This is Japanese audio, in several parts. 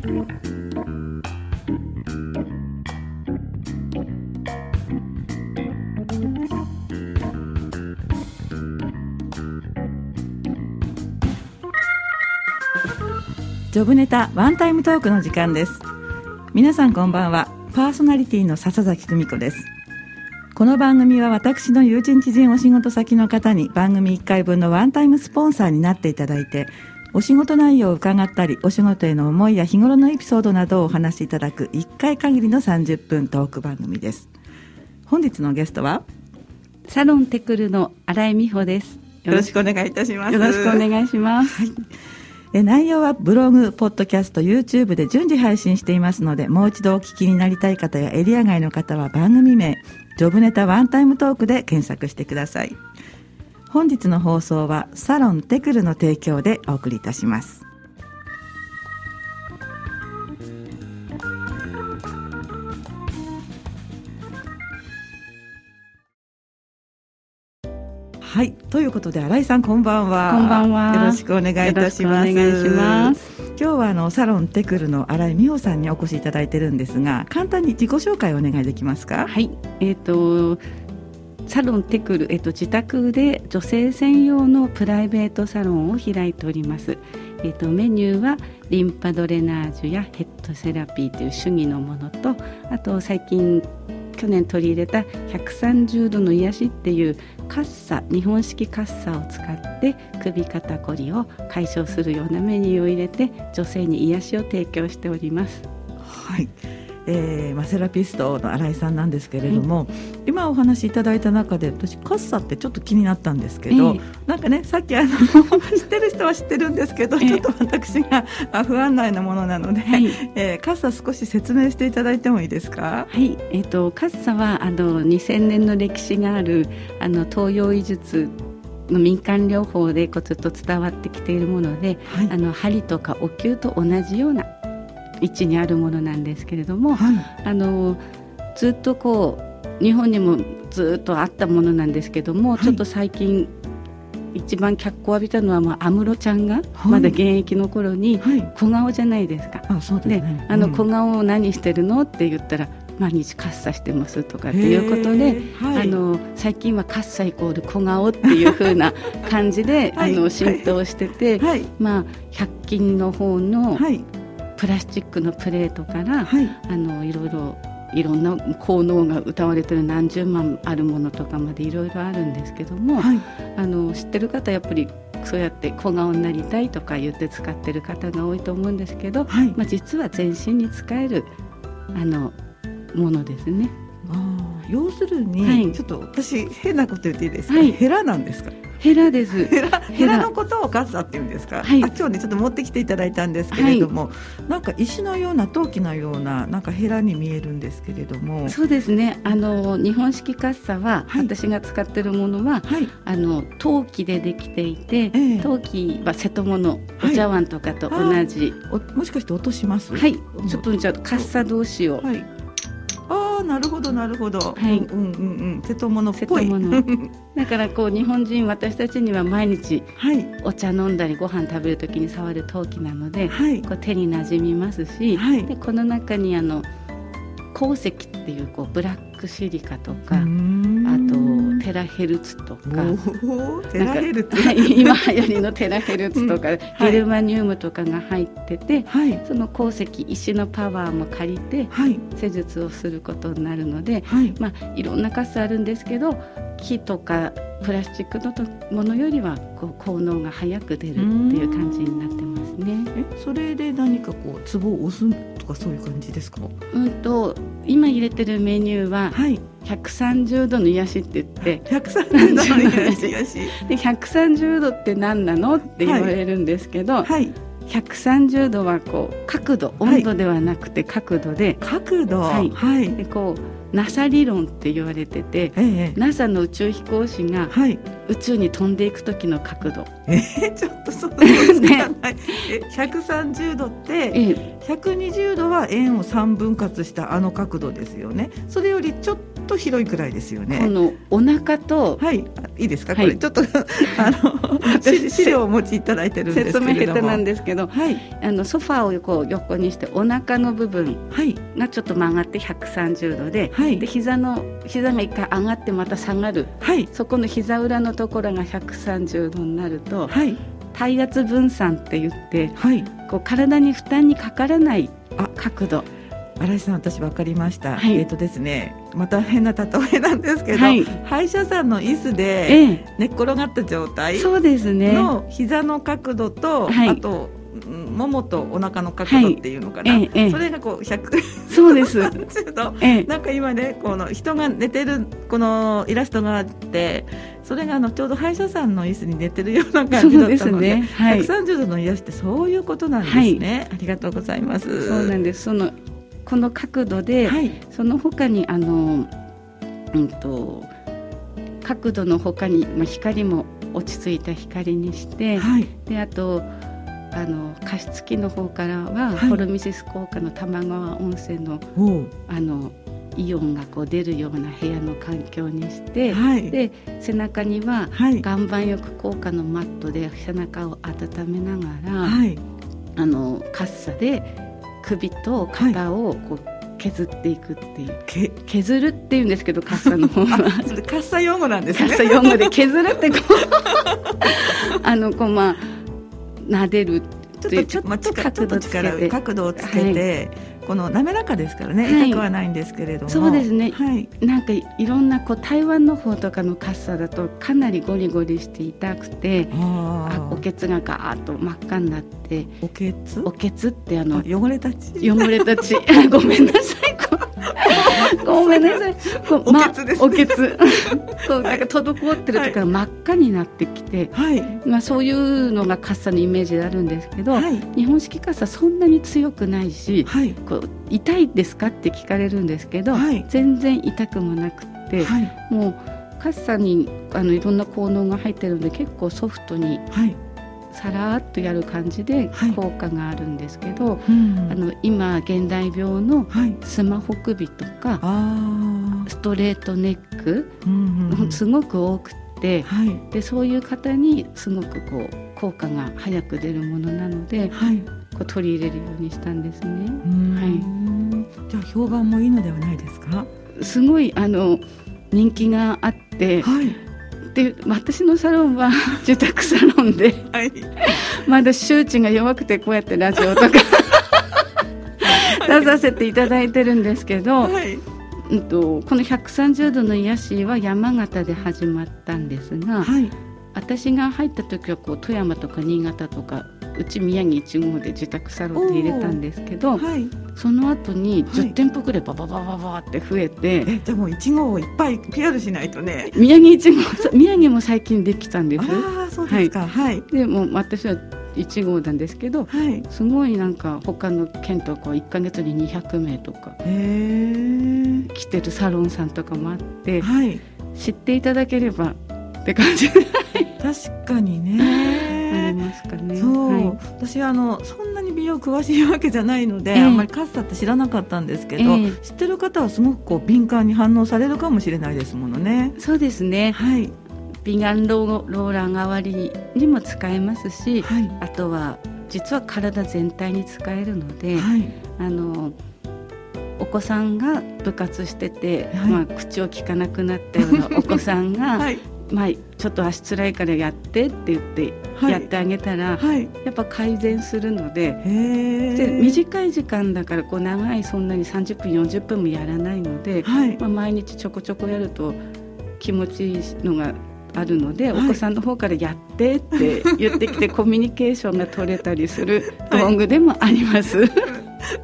ジョブネタワンタイムトークの時間です。皆さんこんばんは。パーソナリティの笹崎久美子です。この番組は私の友人知人お仕事先の方に番組1回分のワンタイムスポンサーになっていただいてお仕事内容を伺ったりお仕事への思いや日頃のエピソードなどをお話しいただく1回限りの30分トーク番組です。本日のゲストはサロンテクルの新井美穂です。よろしくお願いいたします。よろしくお願いします、はい。え内容はブログ、ポッドキャスト、YouTube で順次配信していますので、もう一度お聞きになりたい方やエリア外の方は番組名、ジョブネタワンタイムトークで検索してください。本日の放送はサロンテクルの提供でお送りいたします。はい、ということで新井さんこんばんは。こんばんは。よろしくお願いいたします。お願いします。今日はあのサロンテクルの新井美穂さんにお越しいただいてるんですが、簡単に自己紹介をお願いできますか？はい、えっ、ー、と。サロンテクル、えっと、自宅で女性専用のプライベートサロンを開いております。えっと、メニューはリンパドレナージュやヘッドセラピーという主義のものとあと最近去年取り入れた130度の癒しっていうカッサ日本式カッサを使って首肩こりを解消するようなメニューを入れて女性に癒しを提供しております。はいえーまあ、セラピストの新井さんなんですけれども、はい、今お話しいただいた中で私カッサってちょっと気になったんですけど、えー、なんかねさっきあの 知ってる人は知ってるんですけど、えー、ちょっと私が不安内なものなので、はい、えー、カッサ少し説明していただいてもいいですか？はい、えっ、ー、とカッサはあの2000年の歴史があるあの東洋医術の民間療法でこうずっと伝わってきているもので、はい、あの針とかお灸と同じような位置にあるものなんですけれども、はい、あのずっとこう日本にもずっとあったものなんですけども、はい、ちょっと最近一番脚光を浴びたのは、まあ、安室ちゃんがまだ現役の頃に小顔じゃないですか。あそうで、ね、あの小顔を何してるの？って言ったら毎日カッサしてますとかっていうことで、はい、あの最近はカッサイコール小顔っていう風な感じで、はい、あの浸透してて、はい、まあ100均の方のプラスチックのプレートから、はい、あのいろいろいろんな効能が歌われてる何十万あるものとかまでいろいろあるんですけども、はい、あの知ってる方やっぱりそうやって小顔になりたいとか言って使ってる方が多いと思うんですけど、はい、まあ、実は全身に使えるあのものですね。あ要するに、はい、ちょっと私変なこと言っていいですか、はい、ヘラなんですか？ヘラです。ヘラヘラのことをカッサって言うんですか？はい、あ今日ねちょっと持ってきていただいたんですけれども、はい、なんか石のような陶器のようななんかヘラに見えるんですけれども。そうですね。あの日本式カッサは、はい、私が使ってるものは、はい、あの陶器でできていて、えー、陶器は瀬戸物、お茶碗とかと同じ。もしかして落とします？はい。ちょっとじゃカッサ同士を。はいなるほどなるほど。はい。うんうんうん瀬戸物っぽい。だからこう日本人私たちには毎日お茶飲んだりご飯食べるときに触る陶器なので、はい、こう手に馴染みますし、はい、でこの中にあの鉱石っていうこうブラックシリカとかあとテラヘルツとか。テラヘルツ？今流行りのテラヘルツとか、うん。ゲルマニウムとかが入ってて、はい、その鉱石石のパワーも借りて施術をすることになるので、はい。まあ、いろんなカスあるんですけど木とかプラスチックのものよりはこう効能が早く出るっていう感じになってますね。えそれで何かこうツボを押すとかそういう感じですか？うんと今入れてるメニューは、はい、130度の癒しって言って。130度の癒し。で130度って何なのって言われるんですけど、はい、はい130度はこう角度温度ではなくて角度で、はい、角度。はい、はい、でこう NASA 理論って言われてて、ええ、NASA の宇宙飛行士が宇宙に飛んでいく時の角度。えー、ちょっとそのね、え130度って、え120度は円を3分割したあの角度ですよね。それよりちょっと広いくらいですよね。このお腹とはいいいですか、はい、これちょっと あの資料をお持ちいただいてるんです説明下手なんですけど、はい、あのソファーをこう横にしてお腹の部分がちょっと曲がって130度で、はい、で膝の膝が一回上がってまた下がる、はい、そこの膝裏のところが130度になると、はい、体圧分散って言って、はい、こう体に負担にかからない角度。新井さん私分かりました、はい、えっ、ー、とですねまた変な例えなんですけど、はい、歯医者さんの椅子で寝っ転がった状態の膝の角度と、はい、あとももとお腹の角度っていうのかな、はいええ、それがこう100そうです。度、え、なんか今ねこの人が寝てるこのイラストがあってそれがあのちょうど歯医者さんの椅子に寝てるような感じだったのでで、ね。はい、130度の癒しってそういうことなんですね、はい、ありがとうございます。そうなんです。そのこの角度で、はい、その他にあのうんと角度の他に、まあ、光も落ち着いた光にして、はい、であとあの加湿器の方からは、ホルミシス効果の玉川温泉のあのイオンがこう出るような部屋の環境にして、はい、で背中には岩盤浴効果のマットで背中を温めながら、はい、あのカッサで首と肩をこう削っていくっていう、け削るっていうんですけど カッサの方は。カッサ用語なんですね。カッサ用語で削るってこう。あのこうまあ撫でるちょっとちょっと角度力角度をつけて、はい、この滑らかですからね、はい、痛くはないんですけれども。そうですね、はい、なんかいろんなこう台湾の方とかのカッサだとかなりゴリゴリして痛くてあおけつがガーッと真っ赤になって。おけつ？おけつってあの汚れたち？汚れたち。ごめんなさい ごめんなさい。おけつです、ね、おけつ。そう、なんか滞ってるとか真っ赤になってきて、はい、まあそういうのがカッサのイメージであるんですけど、はい、日本式カッサそんなに強くないし、はい、こう痛いですかって聞かれるんですけど、全然痛くもなくて、もうカッサにあのいろんな効能が入ってるので結構ソフトに。さらっとやる感じで効果があるんですけど、はいうん、あの今現代病のスマホ首とか、はい、ストレートネック、うんうん、すごく多くて、はい、でそういう方にすごくこう効果が早く出るものなので、こう取り入れるようにしたんですね。はい、じゃあ評判もいいのではないですか？すごいあの人気があって、はいで私のサロンは 住宅サロンで、はい、まだ周知が弱くてこうやってラジオとか出させていただいてるんですけど、はい、うんと、この130度の癒しは山形で始まったんですが、はい、私が入った時はこう富山とか新潟とかうち宮城1号で自宅サロンで入れたんですけど、はい、その後に10店舗くらいバババババって増えて、はい、えじゃあもう1号をいっぱい PR しないとね。宮城1号宮城も最近できたんです。ああそうですか。はい、でも私は1号なんですけど、はい、すごいなんか他の県とか1か月に200名とか来てるサロンさんとかもあって、はい、知っていただければって感じ確かにねありますかね。そう、はい、私あのそんなに美容詳しいわけじゃないので、えー、あんまりカッサって知らなかったんですけど、えー、知ってる方はすごくこう敏感に反応されるかもしれないですものね。そうですね。はい。美顔ローラー代わりにも使えますし、はい、あとは実は体全体に使えるので、はい、あのお子さんが部活してて、はい、まあ、口を聞かなくなったようなお子さんが、はい、まあ、ちょっと足つらいからやってって言ってやってあげたら、はい、やっぱ改善するので。で短い時間だからこう長いそんなに30分40分もやらないので、はい、まあ、毎日ちょこちょこやると気持ちいいのがあるので、はい、お子さんの方からやってって言ってきて コミュニケーションが取れたりする道具でもあります。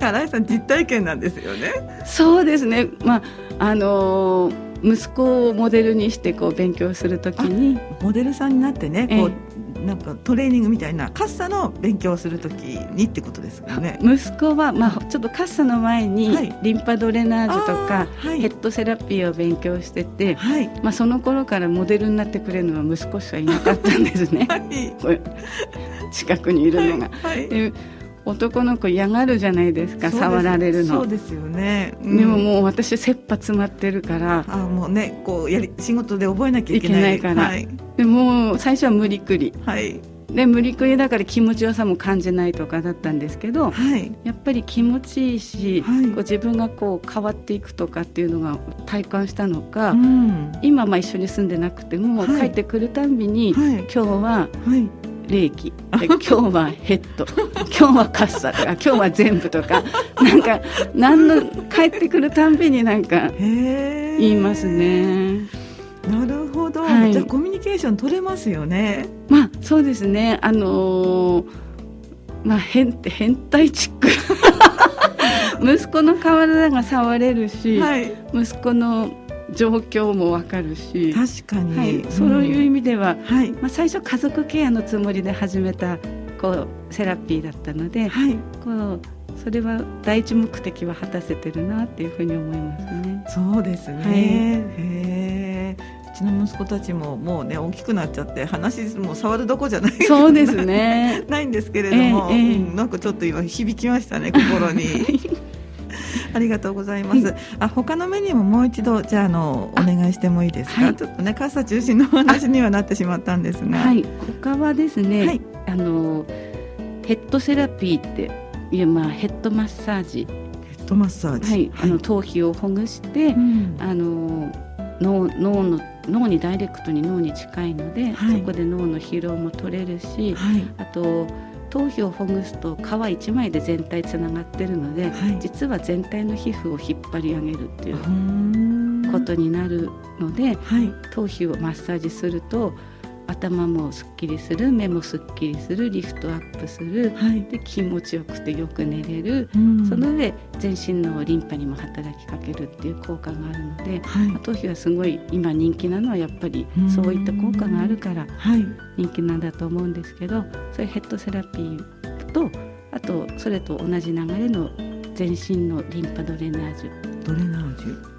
新井さん実体験なんですよね。そうですね。まああのー息子をモデルにしてこう勉強するときにモデルさんになってねこう、なんかトレーニングみたいなカッサの勉強をするときにってことですよね。息子は、まあ、ちょっとカッサの前にリンパドレナージュとか、はい、ヘッドセラピーを勉強してて、はい、まあ、その頃からモデルになってくれるのは息子しかいなかったんですね、はい、近くにいるのが。で男の子嫌がるじゃないですか触られるの。そうですよね、うん、でももう私切羽詰まってるから。あもうねこうやり仕事で覚えなきゃいけない。から、はい、でも最初は無理くり、はい、で無理くりだから気持ちよさも感じないとかだったんですけど、はい、やっぱり気持ちいいし、はい、こう自分がこう変わっていくとかっていうのが体感したのか、うん、今まあ一緒に住んでなくても、帰ってくるたんびに、今日は、冷気今日はヘッド。今日はカッサとか今日は全部とか。なんか何の帰ってくるたんびになんか言いますね。なるほど、はい、じゃあコミュニケーション取れますよね。まあそうですね。あのー、まあ変変態チック。息子の体が触れるし、はい、息子の状況もわかるし確かに、はい、そういう意味では、はい、まあ、最初家族ケアのつもりで始めたこうセラピーだったので、はい、こうそれは第一目的は果たせてるなっていうふうに思いますね。そうですね、はい、へうちの息子たちももうね大きくなっちゃって話も触るどこじゃない。そうですね。ないんですけれども、えーえー、なんかちょっと今響きましたね心に。ありがとうございます。あ、他のメニューももう一度じゃああのお願いしてもいいですか？はい、ちょっとねカッサ中心の話にはなってしまったんですが、はい、他はですね、はい、あのヘッドセラピーっていうまあヘッドマッサージ。ヘッドマッサージ。はい、あの頭皮をほぐして、うん、あの脳脳の脳にダイレクトに脳に近いので、そこで脳の疲労も取れるし、あと頭皮をほぐすと皮一枚で全体つながってるので、はい、実は全体の皮膚を引っ張り上げるっていうことになるので、はい、頭皮をマッサージすると頭もすっきりする目もすっきりするリフトアップする、はい、で気持ちよくてよく寝れる、その上全身のリンパにも働きかけるっていう効果があるので、はい、頭皮はすごい今人気なのはやっぱりそういった効果があるから人気なんだと思うんですけど、そういうヘッドセラピーとあとそれと同じ流れの全身のリンパドレナージュ。ドレナージュ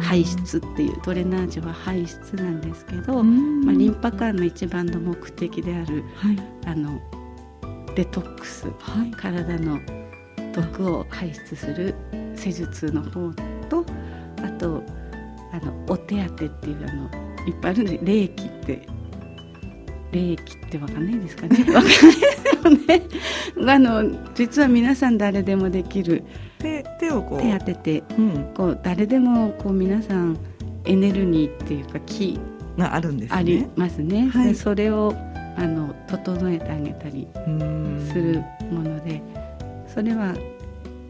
排出っていうドレナージュは排出なんですけど、まあ、リンパ管の一番の目的である、はい、あのデトックス、はい、体の毒を排出する施術の方とあとあのお手当っていうあのいっぱいあるんで霊気って霊気ってわかんないですかね？わかんないですよね。あの実は皆さん誰でもできる手手をこう。手当てて、うん、こう誰でもこう皆さんエネルギーっていうか気があるんです、ね、ありますね。はい、それをあの整えてあげたりするものでそれは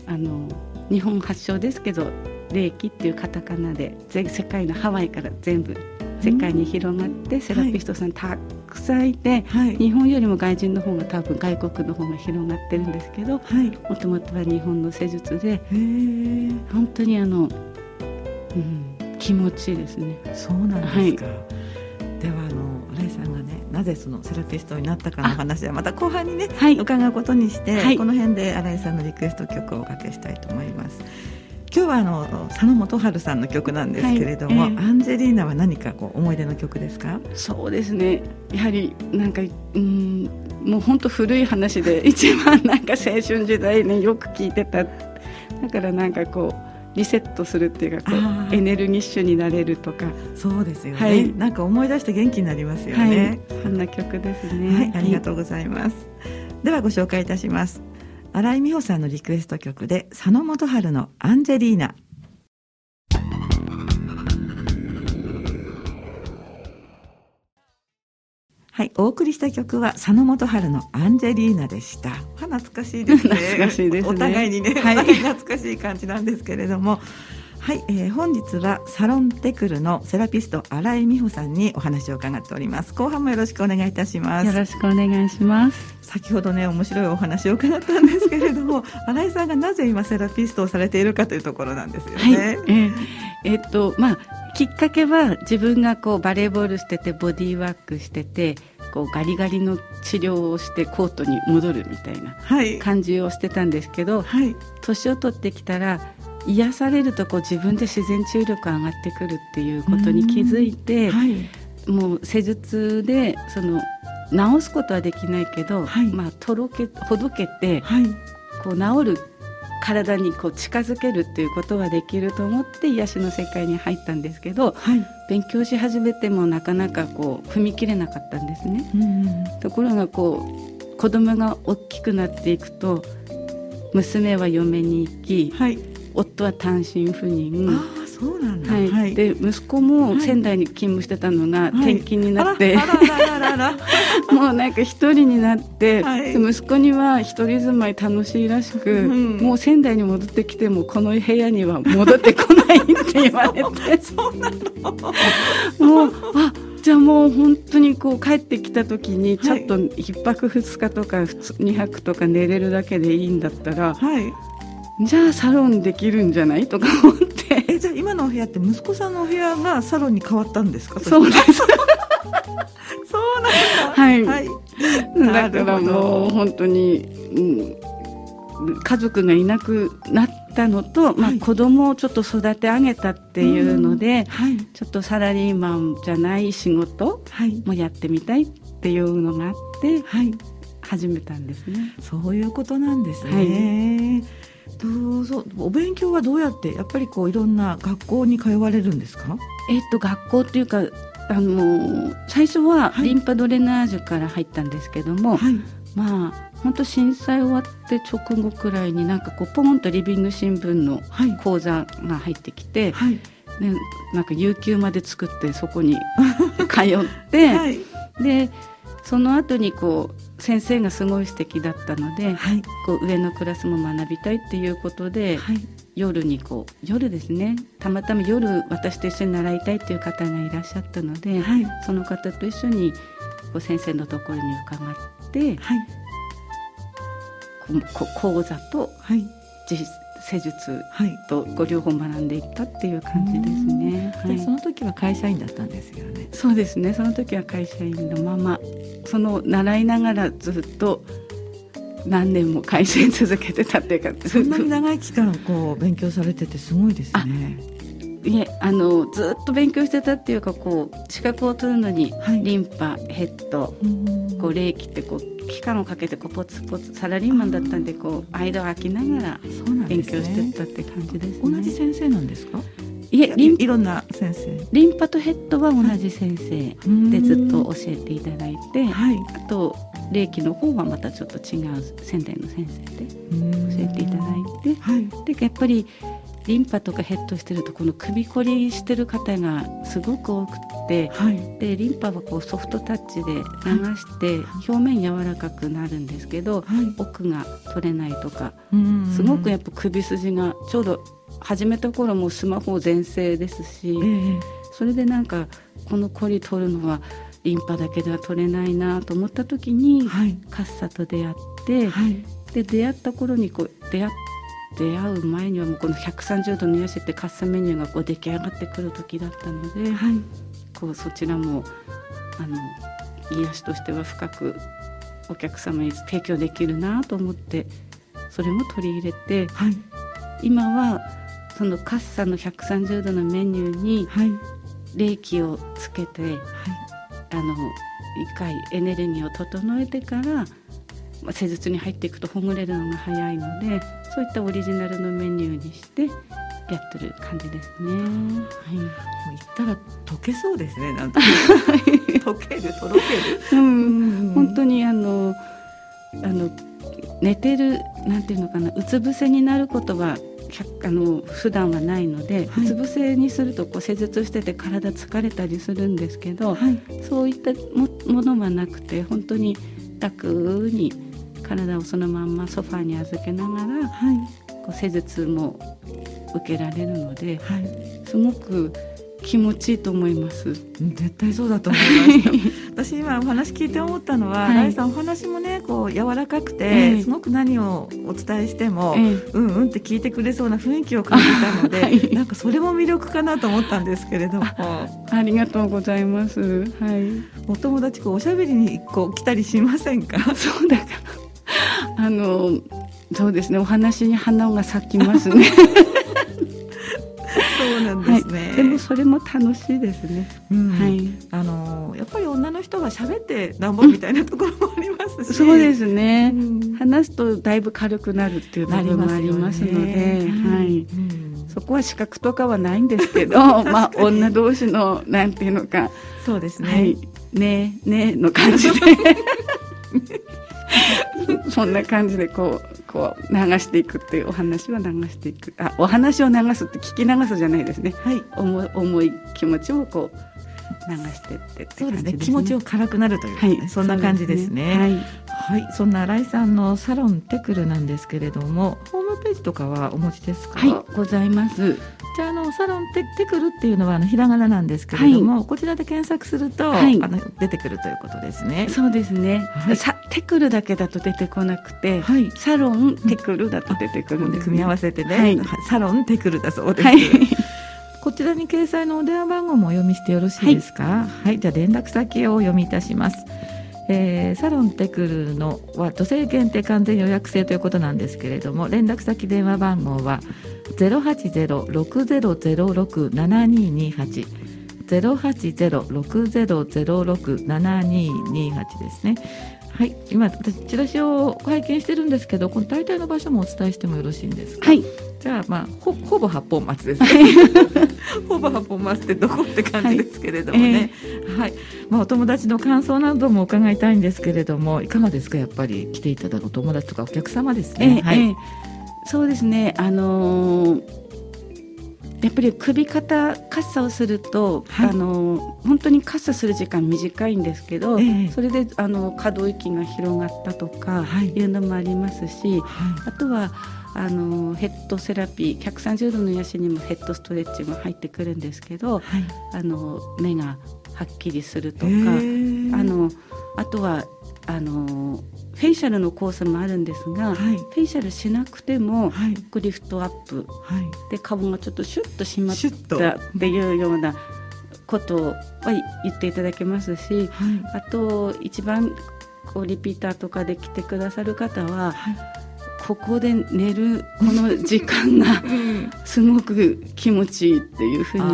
あの日本発祥ですけど霊気っていうカタカナで世界のハワイから全部世界に広がってセラピストさんたくさんいて、はい、日本よりも外人の方が多分外国の方が広がってるんですけどもともとは日本の施術で本当にあの、うん、気持ちいいですね。そうなんですか、はい、ではあの新井さんがねなぜそのセラピストになったかの話はまた後半にね、はい、伺うことにして、はい、この辺で新井さんのリクエスト曲をおかけしたいと思います。今日はあの佐野元春さんの曲なんですけれども、はいえー、アンジェリーナは何かこう思い出の曲ですか？そうですね。やはりなんかうんもう本当古い話で一番なんか青春時代によく聞いてた。だからなんかこうリセットするっていうかこうエネルギッシュになれるとか。そうですよね、はい、なんか思い出して元気になりますよね、はい、そんな曲ですね、はい、ありがとうございます、ではご紹介いたします新井美穂さんのリクエスト曲で佐野元春のアンジェリーナはい、お送りした曲は佐野元春のアンジェリーナでした。懐かしいですね。懐かしいです、ね、お互いにね、はい、懐かしい感じなんですけれども、はい、えー、本日はサロンテクルのセラピスト新井美穂さんにお話を伺っております。後半もよろしくお願いいたします。よろしくお願いします。先ほどね面白いお話を伺ったんですけれども新井さんがなぜ今セラピストをされているかというところなんですよね、はい、えー、えー、っとまあきっかけは自分がこうバレーボールしててボディーワークしててこうガリガリの治療をしてコートに戻るみたいな感じをしてたんですけど、はい、年を取ってきたら癒されるとこう自分で自然治癒力上がってくるっていうことに気づいて、はい、もう施術でその治すことはできないけど、はい、まあとろけほどけて、はい、こう治る体にこう近づけるっていうことができると思って癒しの世界に入ったんですけど、はい、勉強し始めてもなかなかこう踏み切れなかったんですね。ところがこう子供が大きくなっていくと娘は嫁に行き、はい、夫は単身赴任。そうなんだ、はい、はい、で息子も仙台に勤務してたのが転勤になって、もうなんか一人になって、はい、息子には一人住まい楽しいらしく、うん、もう仙台に戻ってきてもこの部屋には戻ってこないって言われて。そうなの。もうあじゃあもう本当にこう帰ってきた時にちょっと1泊2日とか2泊とか寝れるだけでいいんだったら、はい、じゃあサロンできるんじゃない？とか思って。えじゃあ今のお部屋って息子さんのお部屋がサロンに変わったんですか？そうです。そうなんだ。はい、はい、だからもう本当に、うん、家族がいなくなったのと、まあ、子供をちょっと育て上げたっていうので、はい、ちょっとサラリーマンじゃない仕事もやってみたいっていうのがあって、はい、始めたんですね。そういうことなんですね。はいどうぞお勉強はどうやってやっぱりこういろんな学校に通われるんですか？えっと学校っていうかあの最初はリンパドレナージュから入ったんですけども、はい、まあ本当震災終わって直後くらいになんかこうポンとリビング新聞の講座が入ってきて、はい、ね、なんか有給まで作ってそこに 通って、はい、でその後にこう先生がすごい素敵だったので、はい、こう上のクラスも学びたいっていうことで、はい、夜にこう夜ですね。たまたま夜私と一緒に習いたいっていう方がいらっしゃったので、はい、その方と一緒にこう先生のところに伺って、はい、こ講座と実施術とご両方学んでいったっていう感じですね。はい、その時は会社員だったんですよね。そうですね。その時は会社員のまま、その習いながらずっと何年も会社員続けてたっていうか。そんなに長い期間こう勉強されててすごいですね。あのずっと勉強してたっていうかこう資格を取るのに、はい、リンパヘッドこう霊気ってこう期間をかけてこうポツポツサラリーマンだったんでこう間を空きながら勉強してたって感じです、ね、同じ先生なんですか？いえリンいろんな先生。リンパとヘッドは同じ先生でずっと教えていただいて、はい、あと霊気の方はまたちょっと違う仙台の先生で教えていただいて、はい、でやっぱりリンパとかヘッドしてるとこの首こりしてる方がすごく多くて、はい、でリンパはこうソフトタッチで流して表面柔らかくなるんですけど、はい、奥が取れないとかすごくやっぱ首筋がちょうど始めた頃もスマホ全盛ですし、えー、それでなんかこのこり取るのはリンパだけでは取れないなと思った時に、はい、カッサと出会って、で出会った頃にこう出会って出会う前にはもうこの130度の癒しってカッサメニューがこう出来上がってくる時だったので、はい、こうそちらもあの癒しとしては深くお客様に提供できるなと思ってそれも取り入れて、はい、今はそのカッサの130度のメニューに冷気をつけて、はい、あの一回エネルギーを整えてから施術に入っていくとほぐれるのが早いのでそういったオリジナルのメニューにしてやってる感じですね。はい、もう言ったら溶けそうですね。なんか溶けるとろける。うん、本当にあのあの寝てるなんていうのかなうつ伏せになることはあの普段はないので、はい、うつ伏せにするとこう施術してて体疲れたりするんですけど、はい、そういったものはなくて本当に楽に体をそのまんまソファーに預けながら、はい、こう施術も受けられるので、はい、すごく気持ちいいと思います。絶対そうだと思います 私今お話聞いて思ったのは、はい、さんお話もねこう柔らかくて、えー、すごく何をお伝えしても、えー、うんうんって聞いてくれそうな雰囲気を感じたので、はい、なんかそれも魅力かなと思ったんですけれども。ありがとうございます。はい。お友達こうおしゃべりにこう来たりしませんか？そうだからあのそうですね。お話に花が咲きますね。そうなんですね、はい、でもそれも楽しいですね、うん、はい。あのやっぱり女の人は喋ってなんぼみたいなところもありまますし。そうですね、うん、話すとだいぶ軽くなるっていう部分もありますので、はい、うん、そこは資格とかはないんですけど まあ女同士のなんていうのか。そうですね、はい、ねねの感じで そんな感じでこうこう流していくっていうお話は流していく。あお話を流すって聞き流すじゃないですね、はい、重重い気持ちをこう流してってって、ね、そうですね。気持ちを辛くなるという、ね、はい、そんな感じですね。はい、はい、そんな新井さんのサロンテクルなんですけれどもホームページとかはお持ちですか？はい。ございますじゃああのサロンテテクルっていうのはあのひらがななんですけれども、はい、こちらで検索すると、はい、あの出てくるということですねそうですね、はい、さテクルだけだと出てこなくて、はい、サロンテクルだと出てくるんです、ね、組み合わせてね、はい、サロンテクルだそうです、はいこちらに掲載のお電話番号もお読みしてよろしいですか。はい、はい、じゃあ連絡先をお読みいたします。えー、サロンテクルのは女性限定完全予約制ということなんですけれども連絡先電話番号は080-6006-7228 080-6006-7228ですね。はい、今私チラシを拝見してるんですけどこの大体の場所もお伝えしてもよろしいんですか？はい。じゃあまあほほぼ八本松ですね。ほぼ八本松ってどこって感じですけれどもね。はい、えーはい、まあお友達の感想なども伺いたいんですけれどもいかがですか？やっぱり来ていただくお友達とかお客様ですね。えー、はい、えー、そうですね。あのーやっぱり首肩カッサをすると、はい、あの本当にカッサする時間短いんですけど、えー、それであの可動域が広がったとかい。うのもありますし、はい、あとはあのヘッドセラピー130度の癒しにもヘッドストレッチも入ってくるんですけど、はい、あの目がはっきりするとか、あのあとはあのフェイシャルのコースもあるんですが、はい、フェイシャルしなくても、はい、リフトアップ、はい、で顔がちょっとシュッとしまったっていうようなことは言っていただけますし、あと一番こうリピーターとかで来てくださる方は、ここで寝るこの時間が すごく気持ちいいっていうふうに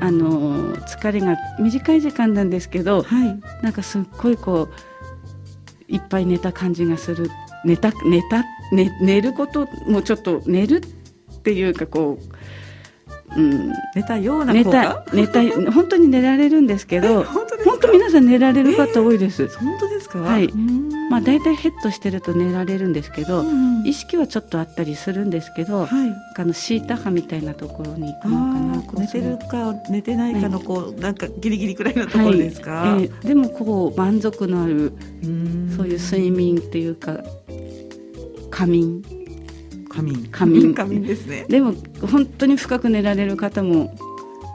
あの疲れが短い時間なんですけど、はい、なんかすっごいこういっぱい寝た感じがする。寝た寝た、寝寝ることもちょっと寝るっていうかこううん、寝たような寝た寝た本当に寝られるんですけど 本当皆さん寝られる方多いです。本当ですか？はい。まあ大体ヘッドしてると寝られるんですけど、うん、意識はちょっとあったりするんですけど、はい、あのシータ波みたいなところに行くのかな。寝てるか寝てないかのこう、なんかギリギリくらいのところですか？はい、えー、でもこう満足のあるそういう睡眠っていうか仮眠。仮眠仮眠 仮眠ですねでも本当に深く寝られる方も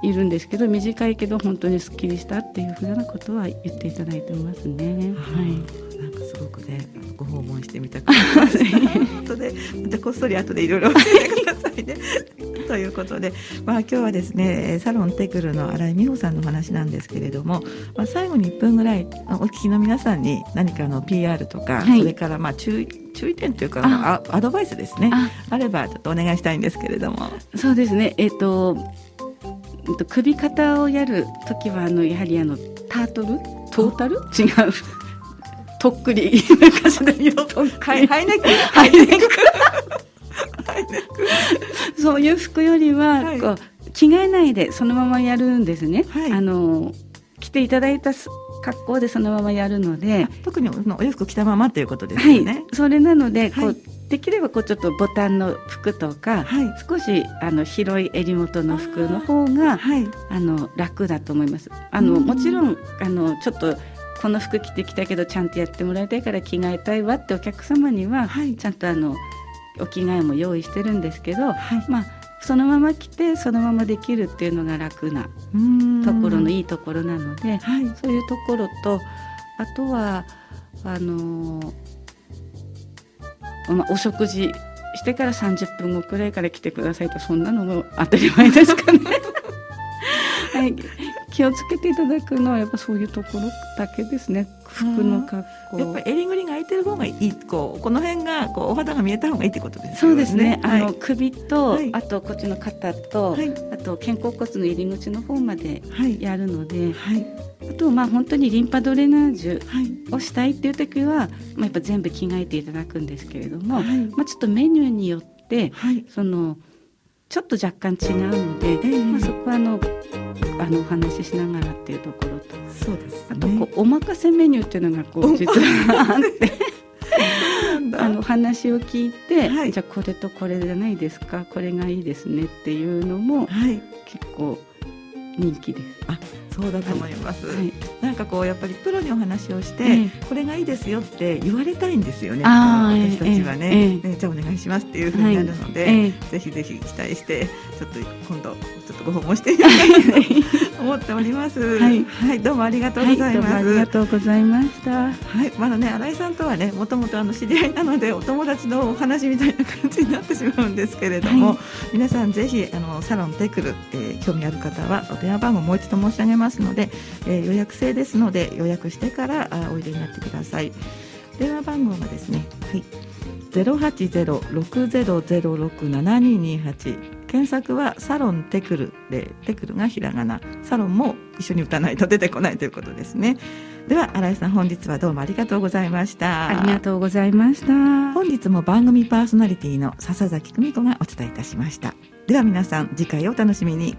いるんですけど短いけど本当にすっきりしたっていうふうなことは言っていただいてますね。はい、なんかすごくねご訪問してみたくなりました。で またこっそり後でいろいろ教えてくださいね。ということで、まあ、今日はですねサロンテクルの新井美穂さんのお話なんですけれども、まあ、最後に1分ぐらいお聞きの皆さんに何かの PR とか、はい、それからまあ注意注意点というかあ。アドバイスですね。あ。ればちょっとお願いしたいんですけれども。そうですね。えっ、ー、と首肩をやる時はあのやはりあのタートル？トータル？違う。とっくり。昔で言うとハイネックハイネックそういう服よりは、はい、こう着替えないでそのままやるんですね。はい、あの着ていただいた格好でそのままやるので。特にお洋服着たままっていうことですよね。はい、それなので、こうできればこうちょっとボタンの服とか、はい、少しあの広い襟元の服の方があ、はい、あの楽だと思います。あのもちろんあのちょっとこの服着てきたけどちゃんとやってもらいたいから着替えたいわってお客様には、はい、ちゃんとあのお着替えも用意してるんですけど、まあそのまま着てそのままできるっていうのが楽なところのいいところなので、そういうところとあとはあのーまあ、お食事してから30分後くらいから来てくださいとそんなのも当たり前ですかね。はい、気をつけていただくのはやっぱそういうところだけですね。服の格好。やっぱ襟ぐりが開いてる方がいい。こうこの辺がこうお肌が見えた方がいいってことですね。そうですね。あの、首と、はい、あとこっちの肩と、はい、あと肩甲骨の入り口の方までやるので、はい、あとまあ本当にリンパドレナージュをしたいっていう時は、まあやっぱ全部着替えていただくんですけれども、まあちょっとメニューによって、そのちょっと若干違うので、えー、まあそこはあのあのお話ししながらっていうところと、そうです、ね、あとこうお任せメニューっていうのがこう実はあって。あの話を聞いて、はい、じゃあこれとこれじゃないですかこれがいいですねっていうのも、はい、結構人気です。あそうだと思います、はい、なんかこうやっぱりプロにお話をして、えー、これがいいですよって言われたいんですよね。私たちはね、えー、じゃあお願いしますっていうふうになるので、はい、ぜひぜひ期待してちょっと今度ちょっとご訪問してみたいと思っております、はい、はい、どうもありがとうございます、ありがとうございました。はいまだね新井さんとはねもともとあの知り合いなのでお友達のお話みたいな感じになってしまうんですけれども、皆さんぜひあのサロンテクル、えー、興味ある方はお電話番号もう一度申し上げますので、えー、予約制ですので予約してからあおいでになってください。電話番号がですねはい。080-6006-7228検索はサロンテクルでテクルがひらがな。サロンも一緒に打たないと出てこないということですね。では新井さん本日はどうもありがとうございました。ありがとうございました。本日も番組パーソナリティの笹崎久美子がお伝えいたしました。では皆さん次回お楽しみに